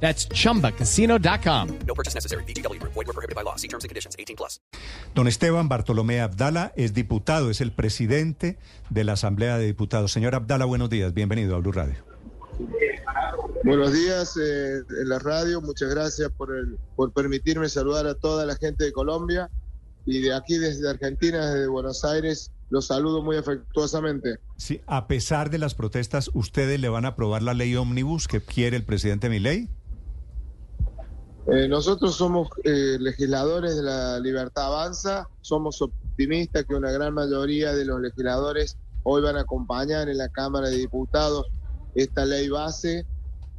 That's chumbacasino.com. No purchase necessary. BGW. Void were prohibited by law. See terms and conditions. 18 plus. Don Esteban Bartolomé Abdala es diputado, es el presidente de la Asamblea de Diputados. Señor Abdala, buenos días, bienvenido a Blue Radio. Buenos días eh, en la radio, muchas gracias por, el, por permitirme saludar a toda la gente de Colombia y de aquí desde Argentina, desde Buenos Aires, los saludo muy afectuosamente. Sí, a pesar de las protestas, ¿ustedes le van a aprobar la ley ómnibus que quiere el presidente Milei? Eh, nosotros somos eh, legisladores de la Libertad Avanza, somos optimistas que una gran mayoría de los legisladores hoy van a acompañar en la Cámara de Diputados esta ley base,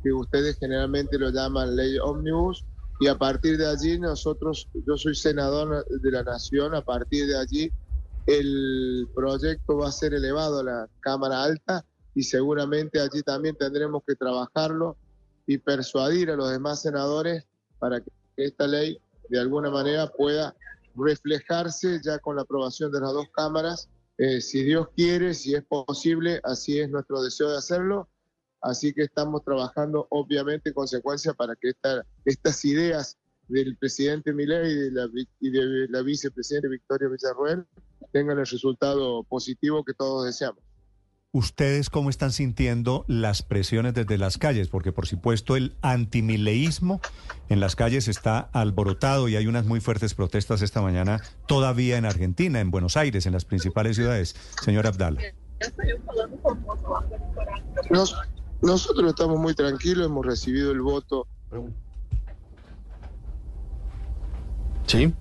que ustedes generalmente lo llaman ley ómnibus, y a partir de allí nosotros, yo soy senador de la Nación, a partir de allí el proyecto va a ser elevado a la Cámara Alta y seguramente allí también tendremos que trabajarlo y persuadir a los demás senadores para que esta ley de alguna manera pueda reflejarse ya con la aprobación de las dos cámaras. Eh, si Dios quiere, si es posible, así es nuestro deseo de hacerlo. Así que estamos trabajando obviamente en consecuencia para que esta, estas ideas del presidente Milei y de la, y de la vicepresidenta Victoria Villarruel tengan el resultado positivo que todos deseamos. ¿Ustedes cómo están sintiendo las presiones desde las calles? Porque por supuesto el antimileísmo en las calles está alborotado y hay unas muy fuertes protestas esta mañana todavía en Argentina, en Buenos Aires, en las principales ciudades. Señor Abdala. Nos, nosotros estamos muy tranquilos, hemos recibido el voto Sí.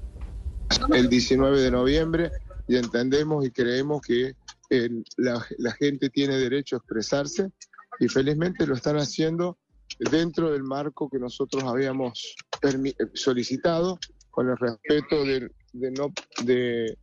el 19 de noviembre y entendemos y creemos que eh, la, la gente tiene derecho a expresarse y felizmente lo están haciendo dentro del marco que nosotros habíamos solicitado con el respeto de, de no, de,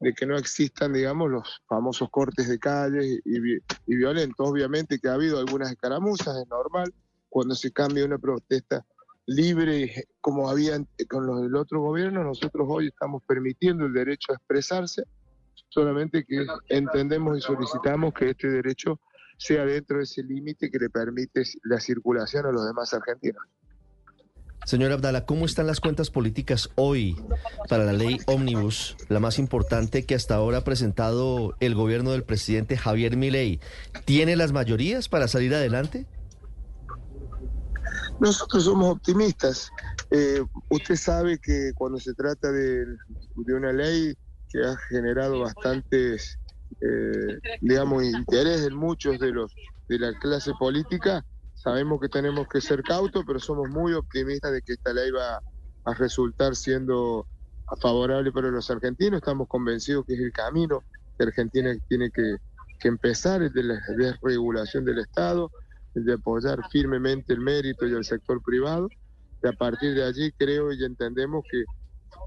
de que no existan, digamos, los famosos cortes de calles y, y violentos. Obviamente que ha habido algunas escaramuzas, es normal, cuando se cambia una protesta libre como había con los del otro gobierno, nosotros hoy estamos permitiendo el derecho a expresarse, solamente que entendemos y solicitamos que este derecho sea dentro de ese límite que le permite la circulación a los demás argentinos. Señor Abdala, ¿cómo están las cuentas políticas hoy para la ley Omnibus, la más importante que hasta ahora ha presentado el gobierno del presidente Javier Milei? ¿Tiene las mayorías para salir adelante? Nosotros somos optimistas. Eh, usted sabe que cuando se trata de, de una ley que ha generado bastantes, eh, digamos, interés en muchos de los de la clase política, sabemos que tenemos que ser cautos, pero somos muy optimistas de que esta ley va a resultar siendo favorable para los argentinos. Estamos convencidos que es el camino que Argentina tiene que, que empezar, el de la desregulación del Estado, el de apoyar firmemente el mérito y el sector privado. Y a partir de allí creo y entendemos que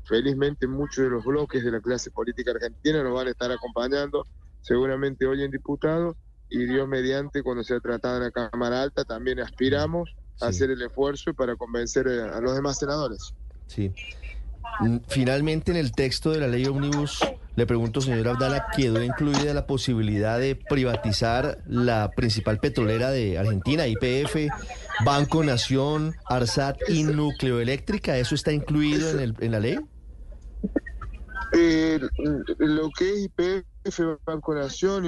felizmente muchos de los bloques de la clase política argentina nos van a estar acompañando, seguramente hoy en diputados, y Dios mediante, cuando sea tratada en la Cámara Alta, también aspiramos a hacer el esfuerzo para convencer a, a los demás senadores. Sí. Mm, Finalmente, en el texto de la ley Omnibus, le pregunto, señor Abdala, ¿quedó incluida la posibilidad de privatizar la principal petrolera de Argentina, IPF, Banco Nación, Arsat y Nucleoeléctrica? ¿Eso está incluido en, el- en la ley? Eh, lo que es IPF, Banco Nación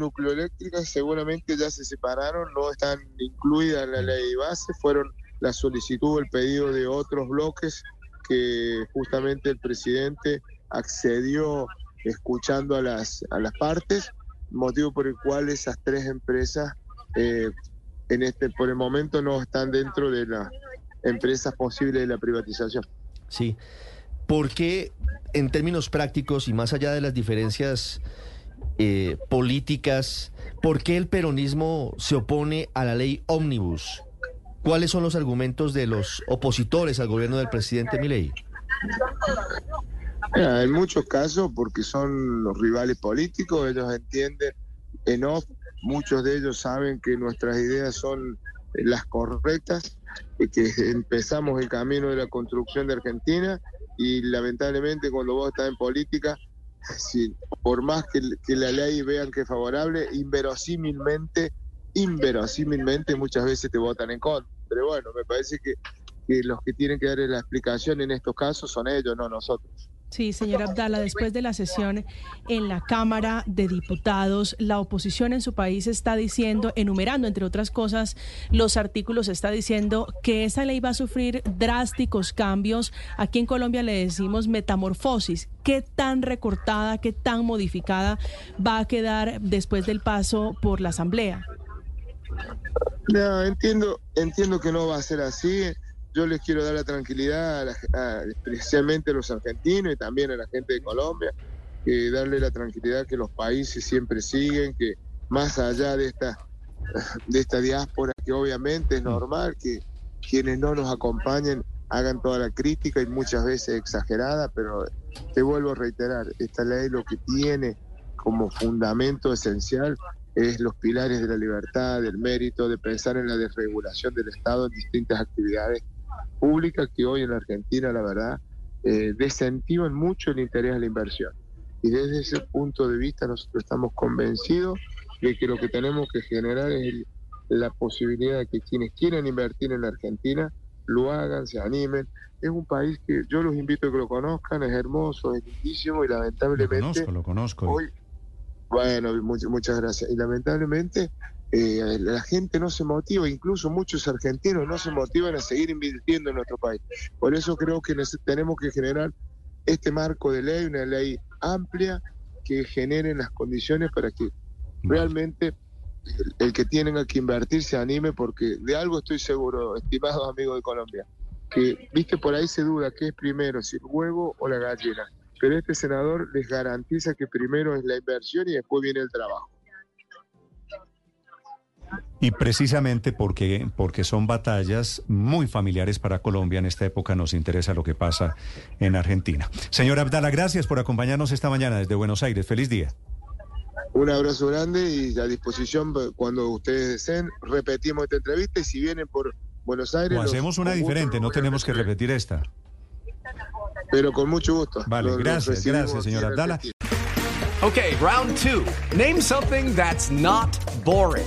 Nucleoeléctricas seguramente ya se separaron, no están incluidas en la ley base, fueron la solicitud, el pedido de otros bloques que justamente el presidente accedió escuchando a las, a las partes, motivo por el cual esas tres empresas eh, en este por el momento no están dentro de las empresas posibles de la privatización. Sí. ¿Por qué, en términos prácticos y más allá de las diferencias eh, políticas, por qué el peronismo se opone a la ley ómnibus? ¿Cuáles son los argumentos de los opositores al gobierno del presidente Milei? En muchos casos porque son los rivales políticos, ellos entienden en off, muchos de ellos saben que nuestras ideas son las correctas, y que empezamos el camino de la construcción de Argentina y lamentablemente cuando vos estás en política, si, por más que, que la ley vean que es favorable, inverosímilmente, inverosímilmente muchas veces te votan en contra. Pero bueno, me parece que los que tienen que dar la explicación en estos casos son ellos, no nosotros. Sí, señor Abdala, después de la sesión en la Cámara de Diputados, la oposición en su país está diciendo, enumerando entre otras cosas los artículos, está diciendo que esa ley va a sufrir drásticos cambios. Aquí en Colombia le decimos metamorfosis. ¿Qué tan recortada, qué tan modificada va a quedar después del paso por la Asamblea? Entiendo, entiendo que no va a ser así yo les quiero dar la tranquilidad, a la- a- especialmente a los argentinos y también a la gente de Colombia, darle la tranquilidad que los países siempre siguen, que más allá de esta, de esta diáspora, que obviamente es normal que quienes no nos acompañen hagan toda la crítica y muchas veces exagerada, pero te vuelvo a reiterar, esta ley lo que tiene como fundamento esencial es los pilares de la libertad, del mérito, de pensar en la desregulación del Estado en distintas actividades públicas que hoy en la Argentina, la verdad, eh, desentiman mucho el interés de la inversión. Y desde ese punto de vista nosotros estamos convencidos de que lo que tenemos que generar es el- la posibilidad de que quienes quieran invertir en la Argentina lo hagan, se animen. Es un país que yo los invito a que lo conozcan, es hermoso, es lindísimo y Lo lamentablemente conozco, lo conozco. hoy, bueno, much- muchas gracias. Y lamentablemente eh, la gente no se motiva, incluso muchos argentinos no se motivan a seguir invirtiendo en nuestro país. Por eso creo que tenemos que generar este marco de ley, una ley amplia que genere las condiciones para que realmente el, el que tienen que invertir se anime, porque de algo estoy seguro, estimados amigos de Colombia, que, viste, por ahí se duda qué es primero, si el huevo o la gallina. Pero este senador les garantiza que primero es la inversión y después viene el trabajo. Y precisamente porque, porque son batallas muy familiares para Colombia, en esta época nos interesa lo que pasa en Argentina. Señor Abdala, gracias por acompañarnos esta mañana desde Buenos Aires. Feliz día. Un abrazo grande y a disposición cuando ustedes deseen. Repetimos esta entrevista y si vienen por Buenos Aires... O hacemos una diferente, no tenemos que repetir esta. Pero con mucho gusto. Vale, Los- gracias, gracias, señor Abdala. Okay, round two. Name something that's not boring.